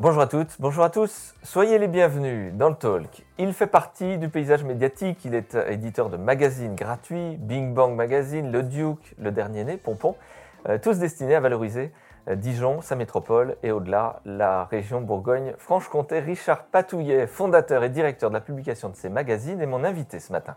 Bonjour à toutes, bonjour à tous. Soyez les bienvenus dans le Talk. Il fait partie du paysage médiatique. Il est éditeur de magazines gratuits, Bing Bang Magazine, Le Duke, Le Dernier Né, Pompon, euh, tous destinés à valoriser euh, Dijon, sa métropole et au-delà la région Bourgogne-Franche-Comté. Richard Patouillet, fondateur et directeur de la publication de ces magazines, est mon invité ce matin.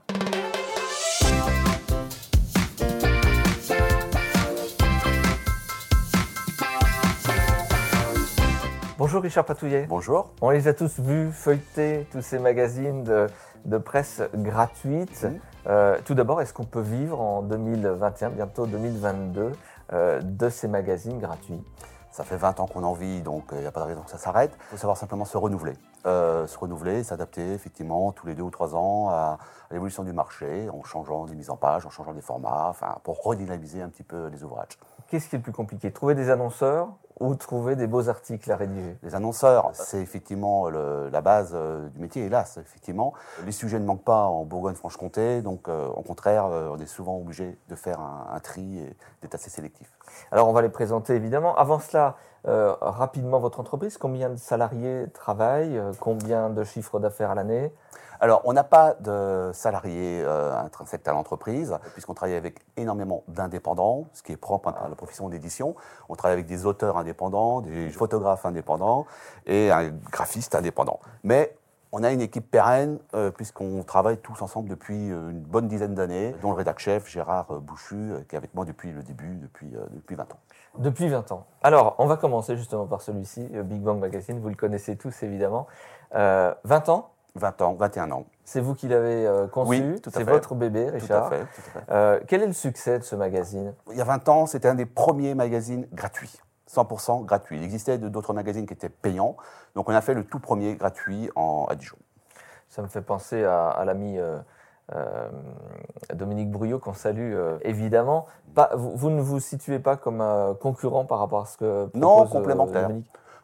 Bonjour Richard Patouillet. Bonjour. On les a tous vus feuilleter tous ces magazines de, presse gratuite. Euh, tout d'abord, est-ce qu'on peut vivre en 2021, bientôt 2022, euh, de ces magazines gratuits? Ça fait 20 ans qu'on en vit, donc il n'y a pas de raison que ça s'arrête. Il faut savoir simplement se renouveler. Euh, se renouveler, s'adapter effectivement tous les deux ou trois ans à, l'évolution du marché, en changeant des mises en page, en changeant des formats, enfin, pour redynamiser un petit peu les ouvrages. Qu'est-ce qui est le plus compliqué? Trouver des annonceurs ou trouver des beaux articles à rédiger Les annonceurs, c'est effectivement la base euh, du métier, hélas, effectivement. Les sujets ne manquent pas en Bourgogne-Franche-Comté, donc euh, au contraire, euh, on est souvent obligé de faire un, tri et d'être assez sélectif. Alors on va les présenter évidemment. Avant cela, rapidement votre entreprise, combien de salariés travaillent, combien de chiffres d'affaires à l'année? Alors, on n'a pas de salariés euh, intrinsèques à l'entreprise, puisqu'on travaille avec énormément d'indépendants, ce qui est propre à la profession d'édition. On travaille avec des auteurs indépendants, des photographes indépendants et un graphiste indépendant. Mais on a une équipe pérenne, euh, puisqu'on travaille tous ensemble depuis euh, une bonne dizaine d'années, dont le rédac-chef Gérard Bouchu, qui est avec moi depuis le début, depuis, depuis 20 ans. Depuis 20 ans. Alors, on va commencer justement par celui-ci, Big Bang Magazine, vous le connaissez tous évidemment. 20 ans 20 ans, 21 ans. C'est vous qui l'avez euh, conçu, oui, c'est votre bébé, Richard. Tout à fait. Tout à fait. Euh, quel est le succès de ce magazine? Il y a 20 ans, c'était un des premiers magazines gratuits. 100% gratuit. Il existait d'autres magazines qui étaient payants. Donc on a fait le tout premier gratuit en, à Dijon. Ça me fait penser à, l'ami euh, Dominique Brouillot qu'on salue évidemment. Pas, vous, ne vous situez pas comme un concurrent par rapport à ce que Non, complémentaire.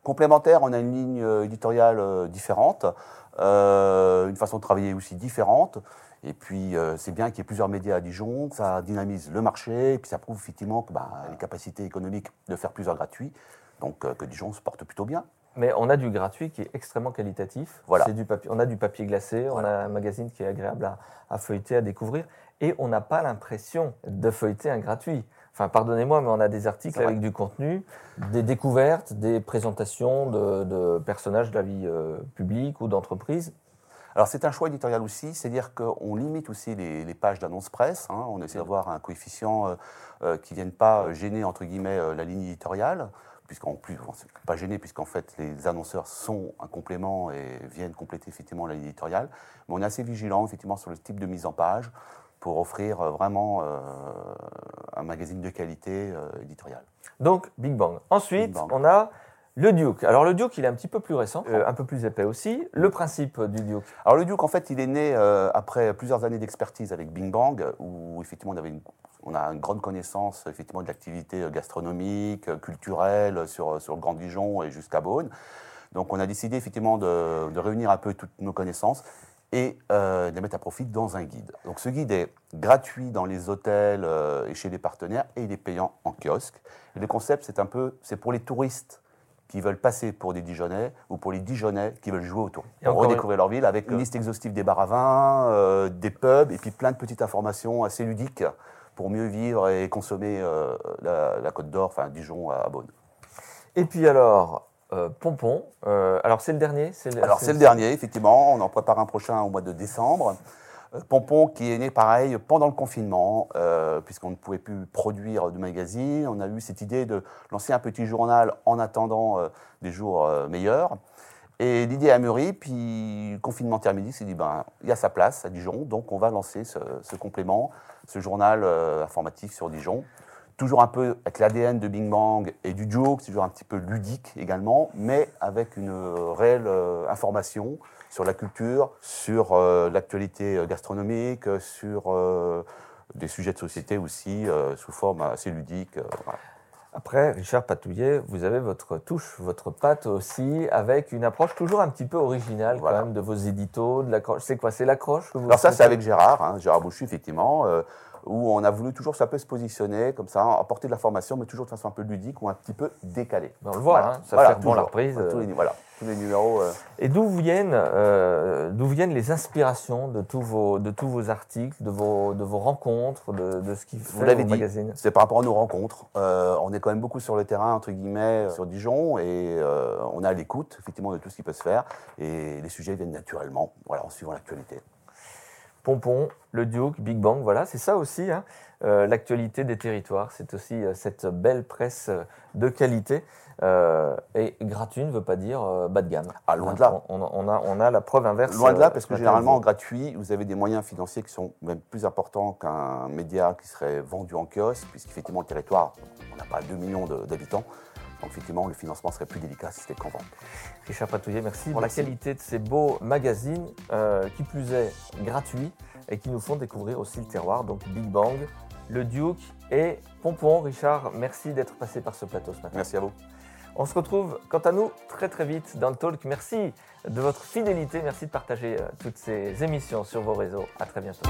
Complémentaire, on a une ligne éditoriale différente. Euh, une façon de travailler aussi différente. Et puis, euh, c'est bien qu'il y ait plusieurs médias à Dijon, ça dynamise le marché, et puis ça prouve effectivement que, bah, les capacités économiques de faire plusieurs gratuits, donc euh, que Dijon se porte plutôt bien. Mais on a du gratuit qui est extrêmement qualitatif. Voilà. Du papier, on a du papier glacé, on a un magazine qui est agréable à feuilleter, à découvrir, et on n'a pas l'impression de feuilleter un gratuit. Enfin, pardonnez-moi, mais on a des articles avec du contenu, des découvertes, des présentations de, personnages de la vie euh, publique ou d'entreprise. Alors c'est un choix éditorial aussi, c'est-à-dire qu'on limite aussi les, pages d'annonce presse. Hein. on essaie d'avoir un coefficient euh, euh, qui ne vienne pas gêner entre guillemets la ligne éditoriale, puisqu'en plus, pas gêner puisqu'en fait les annonceurs sont un complément et viennent compléter effectivement la ligne éditoriale. Mais on est assez vigilant effectivement sur le type de mise en page pour offrir euh, vraiment euh, un magazine de qualité euh, éditoriale. Donc, Big Bang. Ensuite, on a le Duke. Alors, le Duke, il est un petit peu plus récent, un peu plus épais aussi. Le principe du Duke Alors, le Duke, en fait, il est né après plusieurs années d'expertise avec Bing Bang, où effectivement, on, avait une, on a une grande connaissance effectivement, de l'activité gastronomique, culturelle sur, sur le Grand Dijon et jusqu'à Beaune. Donc, on a décidé effectivement de, de réunir un peu toutes nos connaissances et euh, les mettre à profit dans un guide. Donc ce guide est gratuit dans les hôtels euh, et chez les partenaires et il est payant en kiosque. Et le concept, c'est un peu, c'est pour les touristes qui veulent passer pour des Dijonnais ou pour les Dijonnais qui veulent jouer autour, pour redécouvrir leur ville avec une liste exhaustive des bars à vin, euh, des pubs et puis plein de petites informations assez ludiques pour mieux vivre et consommer la, la, Côte d'Or, enfin Dijon à Beaune. Et puis alors, euh, Pompon. Euh, alors c'est le dernier Alors c'est le dernier, effectivement. On en prépare un prochain au mois de décembre. Euh, Pompon qui est né pareil pendant le confinement, puisqu'on ne pouvait plus produire de magazine. On a eu cette idée de lancer un petit journal en attendant des jours meilleurs. Et l'idée a mûri, puis le confinement terminé, s'est dit, ben, il y a sa place à Dijon, donc on va lancer ce, ce complément, ce journal informatif sur Dijon toujours un peu avec l'ADN de Bing Bang et du joke, toujours un petit peu ludique également, mais avec une réelle euh, information sur la culture, sur euh, l'actualité gastronomique, sur euh, des sujets de société aussi, sous forme assez ludique. Après, Richard Patouillet, vous avez votre touche, votre patte aussi, avec une approche toujours un petit peu originale quand même de vos éditos, de l'accroche. C'est quoi C'est l'accroche Alors ça, c'est avec Gérard, hein, Gérard Bouchu, effectivement où on a voulu toujours un peu se positionner comme ça, apporter de la formation, mais toujours de façon un peu ludique ou un petit peu décalée. Ben, on le voit, Voilà. hein, ça Voilà, fait bon la toujours. reprise. Tous euh. les, voilà, tous les numéros. euh, Et d'où viennent, euh, d'où viennent les inspirations de tous vos, de tous vos articles, de vos, de vos rencontres, de, de ce qui fait Vous l'avez dit, c'est par rapport à nos rencontres. Euh, on est quand même beaucoup sur le terrain, entre guillemets, sur Dijon, et on est à l'écoute, effectivement, de tout ce qui peut se faire. Et les sujets viennent naturellement, voilà, en suivant l'actualité. Pompon, le Duke, Big Bang, voilà, c'est ça aussi, hein, euh, l'actualité des territoires. C'est aussi euh, cette belle presse euh, de qualité. Et gratuit ne veut pas dire bas de gamme. Ah, loin de là. On, a, on a la preuve inverse. Loin de là, parce ce que généralement, en gratuit, vous avez des moyens financiers qui sont même plus importants qu'un média qui serait vendu en kiosque, puisqu'effectivement, le territoire, on n'a pas 2 millions d'habitants. Donc, effectivement, le financement serait plus délicat si c'était qu'en vente. Richard Patouillet, merci de la qualité de ces beaux magazines, euh, qui plus est gratuits et qui nous font découvrir aussi le terroir. Donc Big Bang, le Duke et Pompon. Richard, merci d'être passé par ce plateau ce matin. Merci à vous. On se retrouve quant à nous très très vite dans le talk. Merci de votre fidélité, merci de partager euh, toutes ces émissions sur vos réseaux. À très bientôt.